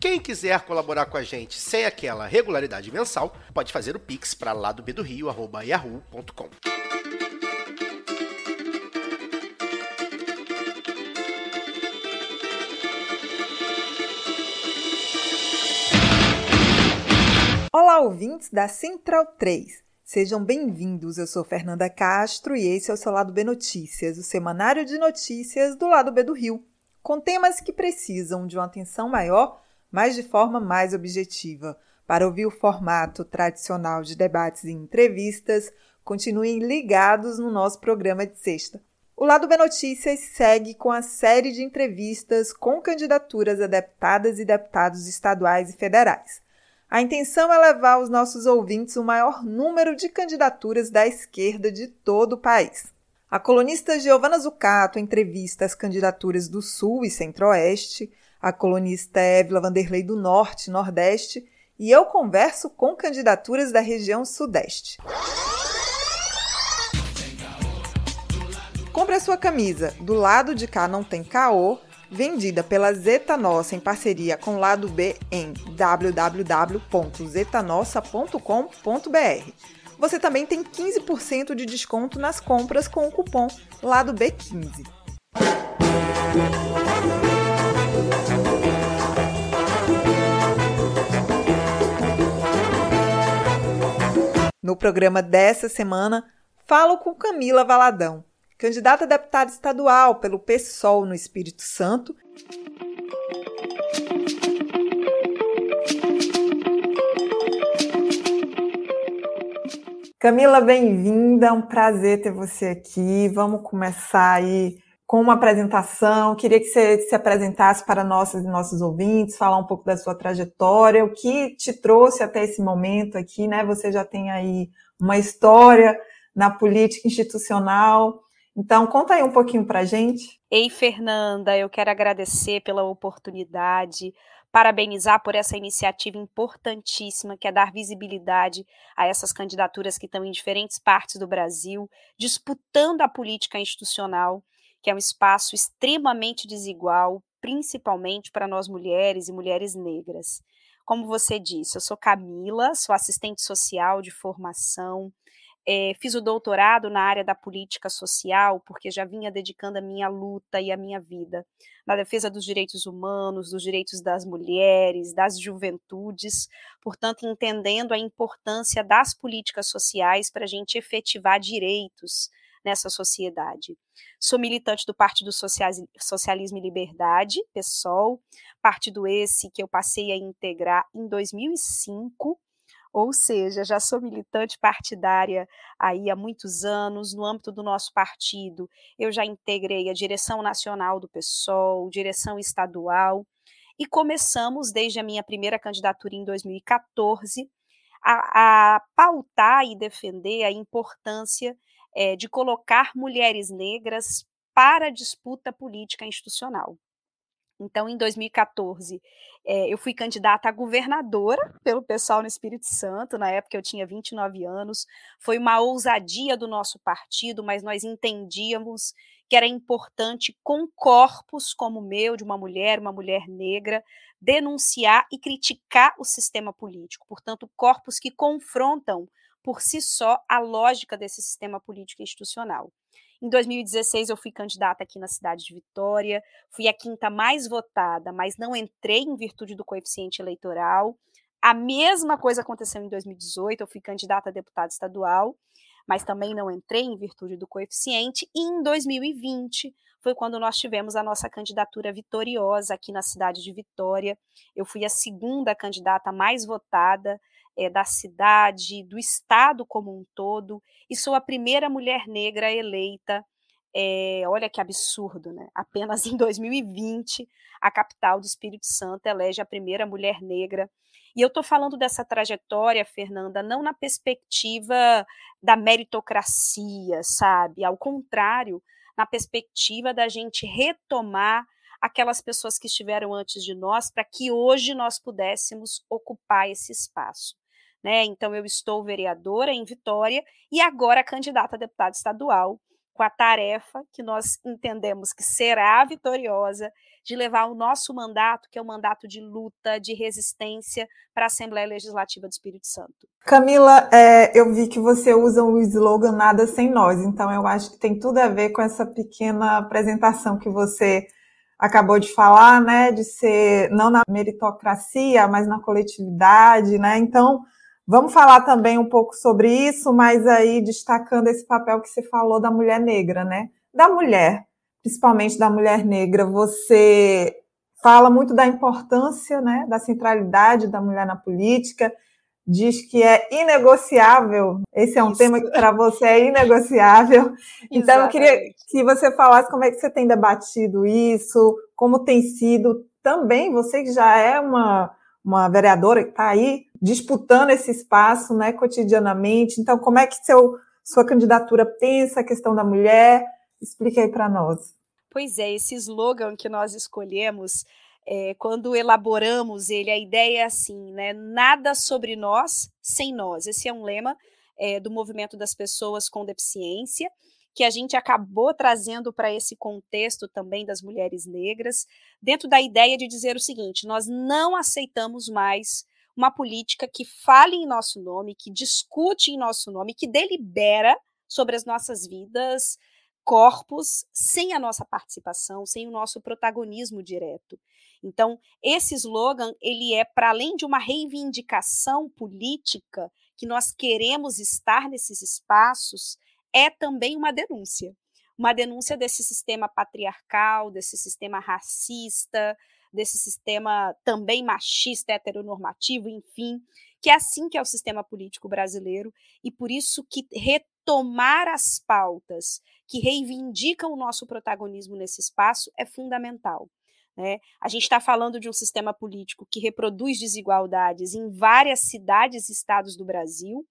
Quem quiser colaborar com a gente sem aquela regularidade mensal, pode fazer o pix para lá do do Rio, yahoo.com. Olá, ouvintes da Central 3. Sejam bem-vindos. Eu sou Fernanda Castro e esse é o seu Lado B Notícias, o semanário de notícias do Lado B do Rio, com temas que precisam de uma atenção maior mas de forma mais objetiva. Para ouvir o formato tradicional de debates e entrevistas, continuem ligados no nosso programa de sexta. O Lado B Notícias segue com a série de entrevistas com candidaturas a deputadas e deputados estaduais e federais. A intenção é levar aos nossos ouvintes o maior número de candidaturas da esquerda de todo o país. A colunista Giovana Zucato entrevista as candidaturas do Sul e Centro-Oeste, a colunista Évila Vanderlei do Norte, Nordeste, e eu converso com candidaturas da região Sudeste. Compre a sua camisa Do Lado de Cá Não Tem Caô, vendida pela Zeta Nossa em parceria com o Lado B em www.zetanossa.com.br. Você também tem 15% de desconto nas compras com o cupom Lado B15. No programa dessa semana, falo com Camila Valadão, candidata a deputada estadual pelo PSOL no Espírito Santo. Camila, bem-vinda, é um prazer ter você aqui. Vamos começar aí com uma apresentação. Queria que você se apresentasse para nossas e nossos ouvintes, falar um pouco da sua trajetória, o que te trouxe até esse momento aqui, né? Você já tem aí uma história na política institucional. Então, conta aí um pouquinho para a gente. Ei, Fernanda, eu quero agradecer pela oportunidade, parabenizar por essa iniciativa importantíssima que é dar visibilidade a essas candidaturas que estão em diferentes partes do Brasil, disputando a política institucional que é um espaço extremamente desigual, principalmente para nós mulheres e mulheres negras. Como você disse, eu sou Camila, sou assistente social de formação, é, fiz o doutorado na área da política social, porque já vinha dedicando a minha luta e a minha vida na defesa dos direitos humanos, dos direitos das mulheres, das juventudes, portanto, entendendo a importância das políticas sociais para a gente efetivar direitos nessa sociedade. Sou militante do Partido Socialismo e Liberdade, PSOL, partido esse que eu passei a integrar em 2005, ou seja, já sou militante partidária aí há muitos anos, no âmbito do nosso partido, eu já integrei a direção nacional do PSOL, direção estadual, e começamos desde a minha primeira candidatura em 2014 a, a pautar e defender a importância é, de colocar mulheres negras para a disputa política institucional. Então, em 2014, é, eu fui candidata a governadora pelo pessoal no Espírito Santo, na época eu tinha 29 anos. Foi uma ousadia do nosso partido, mas nós entendíamos que era importante, com corpos como o meu, de uma mulher, uma mulher negra, denunciar e criticar o sistema político. Portanto, corpos que confrontam por si só a lógica desse sistema político institucional. Em 2016, eu fui candidata aqui na cidade de Vitória, fui a quinta mais votada, mas não entrei em virtude do coeficiente eleitoral. A mesma coisa aconteceu em 2018, eu fui candidata a deputada estadual, mas também não entrei em virtude do coeficiente. E em 2020 foi quando nós tivemos a nossa candidatura vitoriosa aqui na cidade de Vitória. Eu fui a segunda candidata mais votada é, da cidade, do estado como um todo, e sou a primeira mulher negra eleita É, olha que absurdo, né? Apenas em 2020, a capital do Espírito Santo elege a primeira mulher negra. E eu estou falando dessa trajetória, Fernanda, não na perspectiva da meritocracia, sabe? Ao contrário, na perspectiva da gente retomar aquelas pessoas que estiveram antes de nós, para que hoje nós pudéssemos ocupar esse espaço. Né? Então, eu estou vereadora em Vitória e agora candidata a deputada estadual, com a tarefa que nós entendemos que será vitoriosa de levar o nosso mandato, que é o um mandato de luta, de resistência, para a Assembleia Legislativa do Espírito Santo. Camila, é, eu vi que você usa o slogan Nada Sem Nós, então eu acho que tem tudo a ver com essa pequena apresentação que você acabou de falar, né, de ser não na meritocracia, mas na coletividade, né? Então, vamos falar também um pouco sobre isso, mas aí destacando esse papel que você falou da mulher negra, né? Da mulher, principalmente da mulher negra, você fala muito da importância, né, da centralidade da mulher na política, diz que é inegociável. Esse é um Isso. tema que para você é inegociável. então, eu queria que você falasse como é que você tem debatido isso, como tem sido também, você que já é uma, uma vereadora que está aí disputando esse espaço né, cotidianamente. Então, como é que seu, sua candidatura pensa a questão da mulher? Explique aí para nós. Pois é, esse slogan que nós escolhemos é, quando elaboramos ele, a ideia é assim, né? Nada sobre nós sem nós. Esse é um lema é, do movimento das pessoas com deficiência, que a gente acabou trazendo para esse contexto também das mulheres negras, dentro da ideia de dizer o seguinte: nós não aceitamos mais uma política que fale em nosso nome, que discute em nosso nome, que delibera sobre as nossas vidas, corpos, sem a nossa participação, sem o nosso protagonismo direto. Então, esse slogan, ele é para além de uma reivindicação política que nós queremos estar nesses espaços, é também uma denúncia. Uma denúncia desse sistema patriarcal, desse sistema racista, desse sistema também machista, heteronormativo, enfim, que é assim que é o sistema político brasileiro, e por isso que retomar as pautas que reivindicam o nosso protagonismo nesse espaço é fundamental. Né? A gente está falando de um sistema político que reproduz desigualdades em várias cidades e estados do Brasil.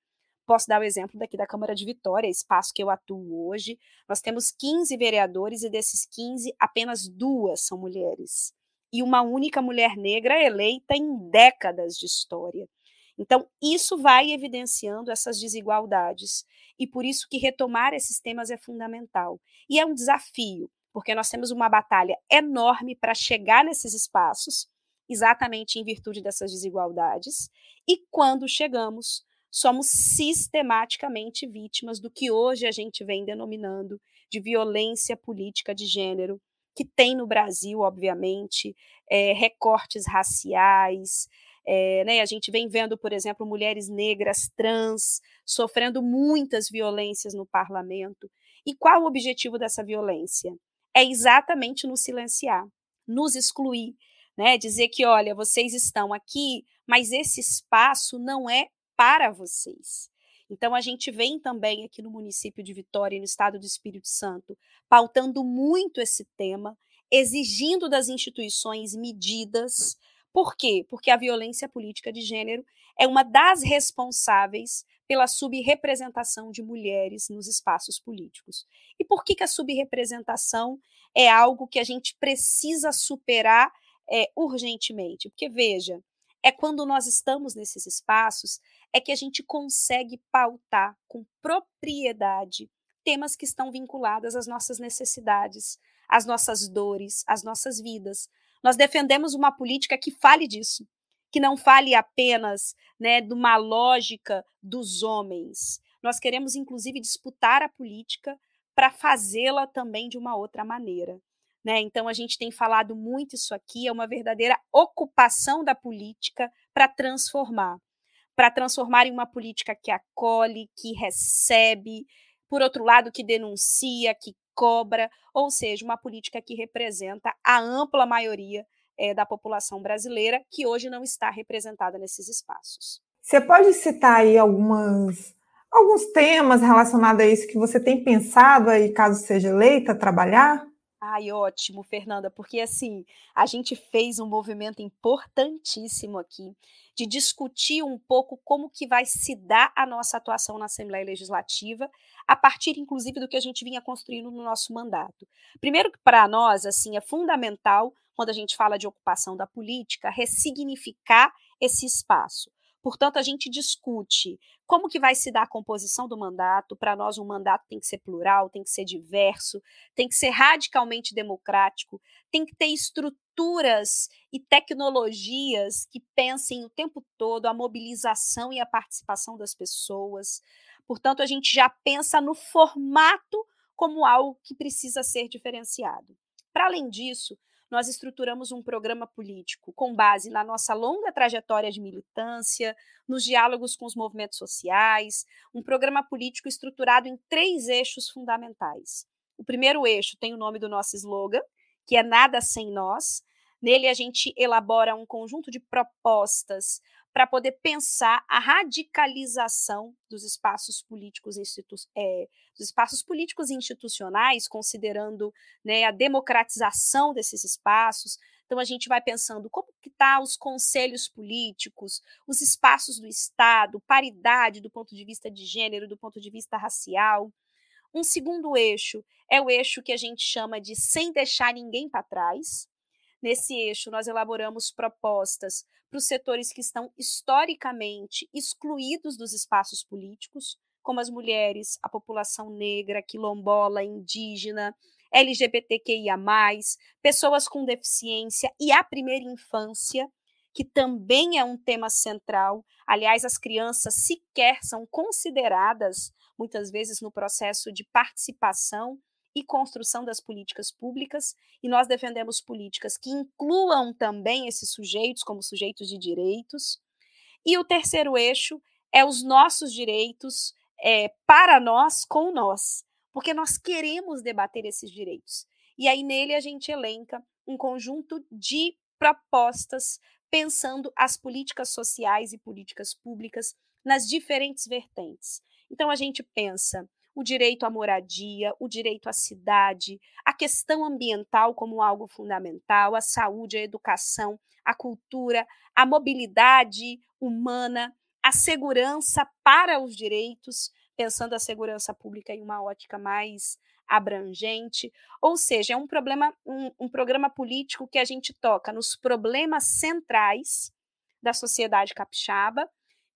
Posso dar o exemplo daqui da Câmara de Vitória, espaço que eu atuo hoje. Nós temos 15 vereadores e desses 15, apenas duas são mulheres. E uma única mulher negra eleita em décadas de história. Então, isso vai evidenciando essas desigualdades. E por isso que retomar esses temas é fundamental. E é um desafio, porque nós temos uma batalha enorme para chegar nesses espaços, exatamente em virtude dessas desigualdades, e quando chegamos, somos sistematicamente vítimas do que hoje a gente vem denominando de violência política de gênero, que tem no Brasil, obviamente, é, recortes raciais. É, né, a gente vem vendo, por exemplo, mulheres negras trans sofrendo muitas violências no parlamento. E qual o objetivo dessa violência? é exatamente nos silenciar, nos excluir, né? Dizer que, olha, vocês estão aqui, mas esse espaço não é para vocês. Então, a gente vem também aqui no município de Vitória, no estado do Espírito Santo, pautando muito esse tema, exigindo das instituições medidas. Por quê? Porque a violência política de gênero é uma das responsáveis pela subrepresentação de mulheres nos espaços políticos. E por que, que a subrepresentação é algo que a gente precisa superar é, urgentemente? Porque, veja, é quando nós estamos nesses espaços é que a gente consegue pautar com propriedade temas que estão vinculados às nossas necessidades, às nossas dores, às nossas vidas. Nós defendemos uma política que fale disso, que não fale apenas né, de uma lógica dos homens. Nós queremos, inclusive, disputar a política para fazê-la também de uma outra maneira. Né? Então, a gente tem falado muito isso aqui, é uma verdadeira ocupação da política para transformar para transformar em uma política que acolhe, que recebe, por outro lado, que denuncia, que cobra, ou seja, uma política que representa a ampla maioria é, da população brasileira que hoje não está representada nesses espaços. Você pode citar aí algumas, alguns temas relacionados a isso que você tem pensado aí, caso seja eleita, trabalhar? Ai, ótimo, Fernanda, porque assim, a gente fez um movimento importantíssimo aqui de discutir um pouco como que vai se dar a nossa atuação na Assembleia Legislativa, a partir inclusive do que a gente vinha construindo no nosso mandato. Primeiro que para nós, assim, é fundamental quando a gente fala de ocupação da política, ressignificar esse espaço. Portanto, a gente discute como que vai se dar a composição do mandato. Para nós, um mandato tem que ser plural, tem que ser diverso, tem que ser radicalmente democrático, tem que ter estruturas e tecnologias que pensem o tempo todo a mobilização e a participação das pessoas. Portanto, a gente já pensa no formato como algo que precisa ser diferenciado. Para além disso, nós estruturamos um programa político com base na nossa longa trajetória de militância, nos diálogos com os movimentos sociais, um programa político estruturado em três eixos fundamentais. O primeiro eixo tem o nome do nosso slogan, que é Nada Sem Nós. Nele, a gente elabora um conjunto de propostas para poder pensar a radicalização dos espaços políticos é, dos espaços políticos institucionais, considerando né, a democratização desses espaços. Então a gente vai pensando como que tá os conselhos políticos, os espaços do Estado, paridade do ponto de vista de gênero, do ponto de vista racial. Um segundo eixo é o eixo que a gente chama de sem deixar ninguém para trás. Nesse eixo, nós elaboramos propostas para os setores que estão historicamente excluídos dos espaços políticos, como as mulheres, a população negra, quilombola, indígena, LGBTQIA, pessoas com deficiência e a primeira infância, que também é um tema central. Aliás, as crianças sequer são consideradas, muitas vezes, no processo de participação e construção das políticas públicas, e nós defendemos políticas que incluam também esses sujeitos como sujeitos de direitos. E o terceiro eixo é os nossos direitos é, para nós, com nós, porque nós queremos debater esses direitos. E aí nele a gente elenca um conjunto de propostas pensando as políticas sociais e políticas públicas nas diferentes vertentes. Então a gente pensa o direito à moradia, o direito à cidade, a questão ambiental como algo fundamental, a saúde, a educação, a cultura, a mobilidade humana, a segurança para os direitos, pensando a segurança pública em uma ótica mais abrangente, ou seja, é um problema, um, um programa político que a gente toca nos problemas centrais da sociedade capixaba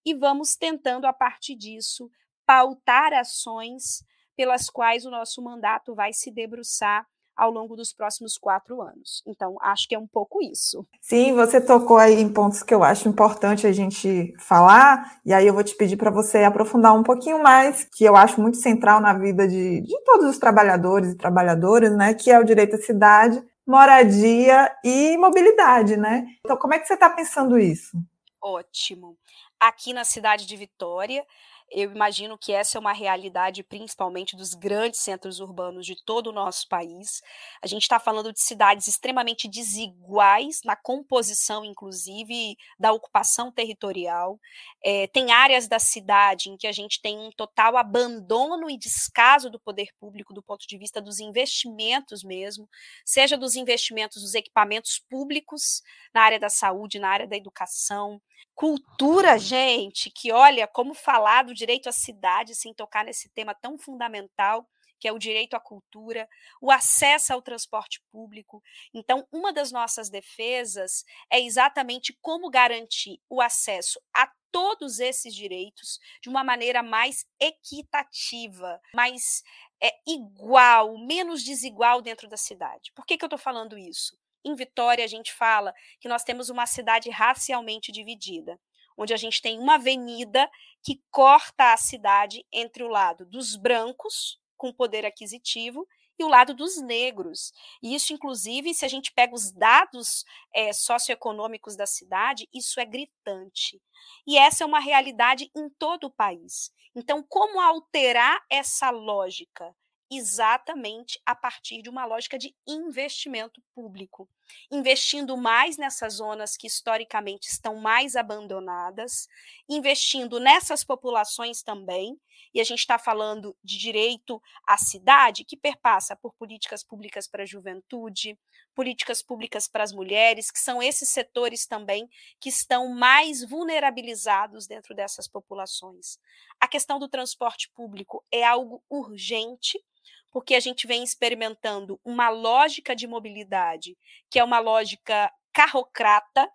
e vamos tentando a partir disso pautar ações pelas quais o nosso mandato vai se debruçar ao longo dos próximos quatro anos. Então, acho que é um pouco isso. Sim, você tocou aí em pontos que eu acho importante a gente falar, e aí eu vou te pedir para você aprofundar um pouquinho mais, que eu acho muito central na vida de, de todos os trabalhadores e trabalhadoras, né, que é o direito à cidade, moradia e mobilidade, né? Então, como é que você está pensando isso? Ótimo. Aqui na cidade de Vitória, eu imagino que essa é uma realidade principalmente dos grandes centros urbanos de todo o nosso país. A gente está falando de cidades extremamente desiguais na composição, inclusive, da ocupação territorial. É, tem áreas da cidade em que a gente tem um total abandono e descaso do poder público do ponto de vista dos investimentos mesmo, seja dos investimentos dos equipamentos públicos na área da saúde, na área da educação, cultura, gente, que olha como falar do direito à cidade sem tocar nesse tema tão fundamental que é o direito à cultura, o acesso ao transporte público. Então, uma das nossas defesas é exatamente como garantir o acesso a todos esses direitos de uma maneira mais equitativa, mais é, igual, menos desigual dentro da cidade. Por que, que eu estou falando isso? Em Vitória, a gente fala que nós temos uma cidade racialmente dividida, onde a gente tem uma avenida que corta a cidade entre o lado dos brancos, com poder aquisitivo, e o lado dos negros. E isso, inclusive, se a gente pega os dados é, socioeconômicos da cidade, isso é gritante. E essa é uma realidade em todo o país. Então, como alterar essa lógica? Exatamente a partir de uma lógica de investimento público. investindo mais nessas zonas que historicamente estão mais abandonadas, investindo nessas populações também, e a gente está falando de direito à cidade, que perpassa por políticas públicas para a juventude, políticas públicas para as mulheres, que são esses setores também que estão mais vulnerabilizados dentro dessas populações. A questão do transporte público é algo urgente, porque a gente vem experimentando uma lógica de mobilidade, que é uma lógica carrocrata,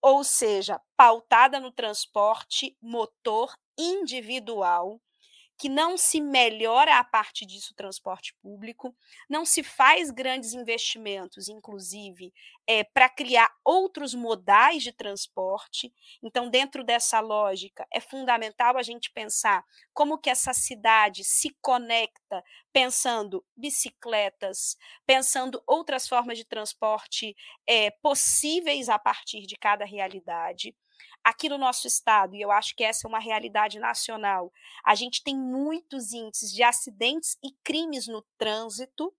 ou seja, pautada no transporte motor individual, que não se melhora a parte disso o transporte público, não se faz grandes investimentos, inclusive, é, para criar outros modais de transporte. Então, dentro dessa lógica, é fundamental a gente pensar como que essa cidade se conecta, pensando bicicletas, pensando outras formas de transporte é, possíveis a partir de cada realidade. Aqui no nosso estado, e eu acho que essa é uma realidade nacional, a gente tem muitos índices de acidentes e crimes no trânsito,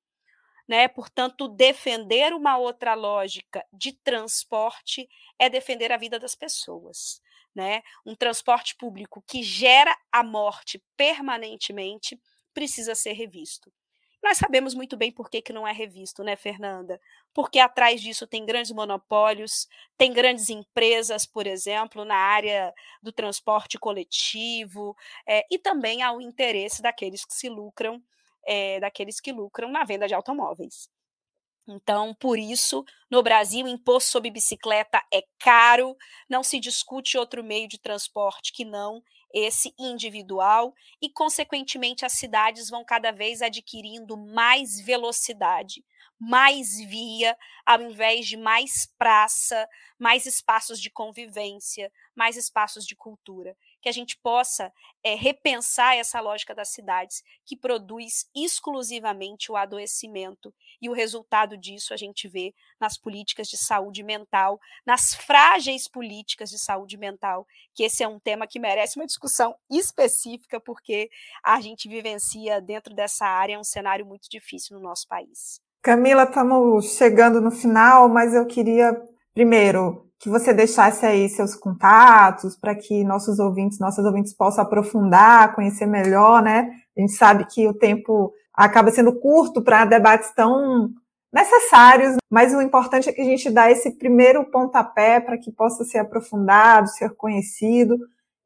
né? Portanto, defender uma outra lógica de transporte é defender a vida das pessoas. Né? Um transporte público que gera a morte permanentemente precisa ser revisto. Nós sabemos muito bem por que, que não é revisto, né, Fernanda? Porque atrás disso tem grandes monopólios, tem grandes empresas, por exemplo, na área do transporte coletivo, é, e também há o interesse daqueles que se lucram, é, daqueles que lucram na venda de automóveis. Então, por isso, no Brasil, imposto sobre bicicleta é caro, não se discute outro meio de transporte que não esse individual, e, consequentemente, as cidades vão cada vez adquirindo mais velocidade, mais via, ao invés de mais praça, mais espaços de convivência, mais espaços de cultura. Que a gente possa é, repensar essa lógica das cidades, que produz exclusivamente o adoecimento. E o resultado disso a gente vê nas políticas de saúde mental, nas frágeis políticas de saúde mental, que esse é um tema que merece uma discussão específica, porque a gente vivencia dentro dessa área um cenário muito difícil no nosso país. Camila, estamos chegando no final, mas eu queria, primeiro, que você deixasse aí seus contatos para que nossos ouvintes, nossas ouvintes possam aprofundar, conhecer melhor, né? A gente sabe que o tempo acaba sendo curto para debates tão necessários, mas o importante é que a gente dá esse primeiro pontapé para que possa ser aprofundado, ser conhecido.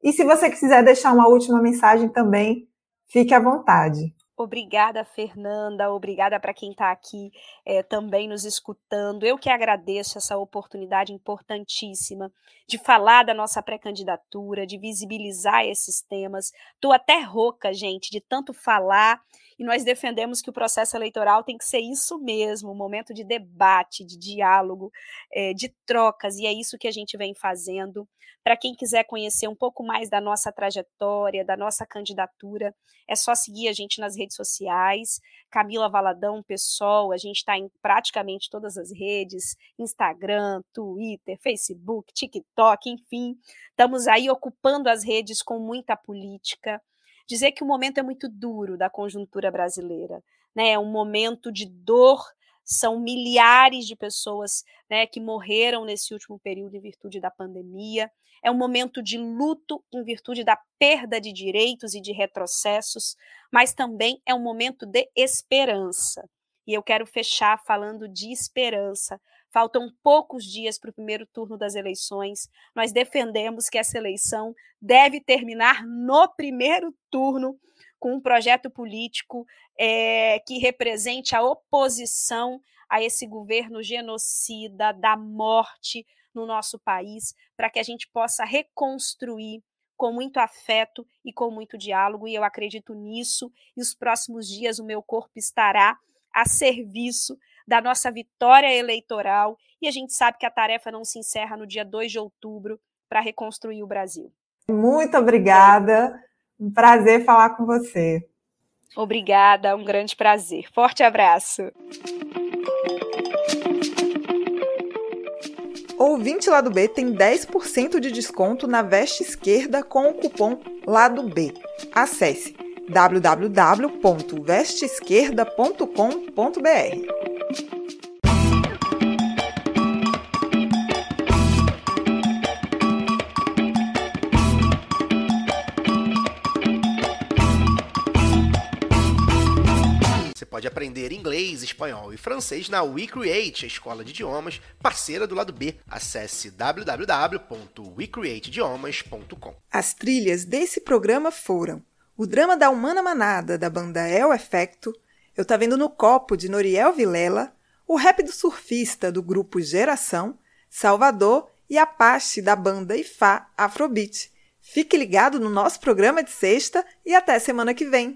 E se você quiser deixar uma última mensagem também, fique à vontade. Obrigada, Fernanda. Obrigada para quem está aqui é, também nos escutando. Eu que agradeço essa oportunidade importantíssima de falar da nossa pré-candidatura, de visibilizar esses temas. Estou até rouca, gente, de tanto falar. E nós defendemos que o processo eleitoral tem que ser isso mesmo, um momento de debate, de diálogo, é, de trocas, e é isso que a gente vem fazendo. Para quem quiser conhecer um pouco mais da nossa trajetória, da nossa candidatura, é só seguir a gente nas redes sociais. Camila Valadão, pessoal, a gente está em praticamente todas as redes: Instagram, Twitter, Facebook, TikTok, enfim. Estamos aí ocupando as redes com muita política. Dizer que o momento é muito duro da conjuntura brasileira, né? É um momento de dor são milhares de pessoas né, que morreram nesse último período em virtude da pandemia. É um momento de luto em virtude da perda de direitos e de retrocessos, mas também é um momento de esperança. E eu quero fechar falando de esperança. Faltam poucos dias para o primeiro turno das eleições. Nós defendemos que essa eleição deve terminar no primeiro turno com um projeto político é, que represente a oposição a esse governo genocida da morte no nosso país, para que a gente possa reconstruir com muito afeto e com muito diálogo, e eu acredito nisso, e os próximos dias o meu corpo estará a serviço da nossa vitória eleitoral, e a gente sabe que a tarefa não se encerra no dia 2 de outubro para reconstruir o Brasil. Muito obrigada. Um prazer falar com você. Obrigada, um grande prazer. Forte abraço. Ouvinte Lado B tem 10% de desconto na veste esquerda com o cupom Lado B. Acesse www.vesteesquerda.com.br. pode aprender inglês, espanhol e francês na WeCreate, a escola de idiomas parceira do lado B. Acesse www.wecreateidiomas.com. As trilhas desse programa foram o drama da Humana Manada, da banda El Efecto, Eu Tá Vendo no Copo, de Noriel Vilela, o rap do surfista, do grupo Geração, Salvador e Apache, da banda Ifá Afrobeat. Fique ligado no nosso programa de sexta e até semana que vem.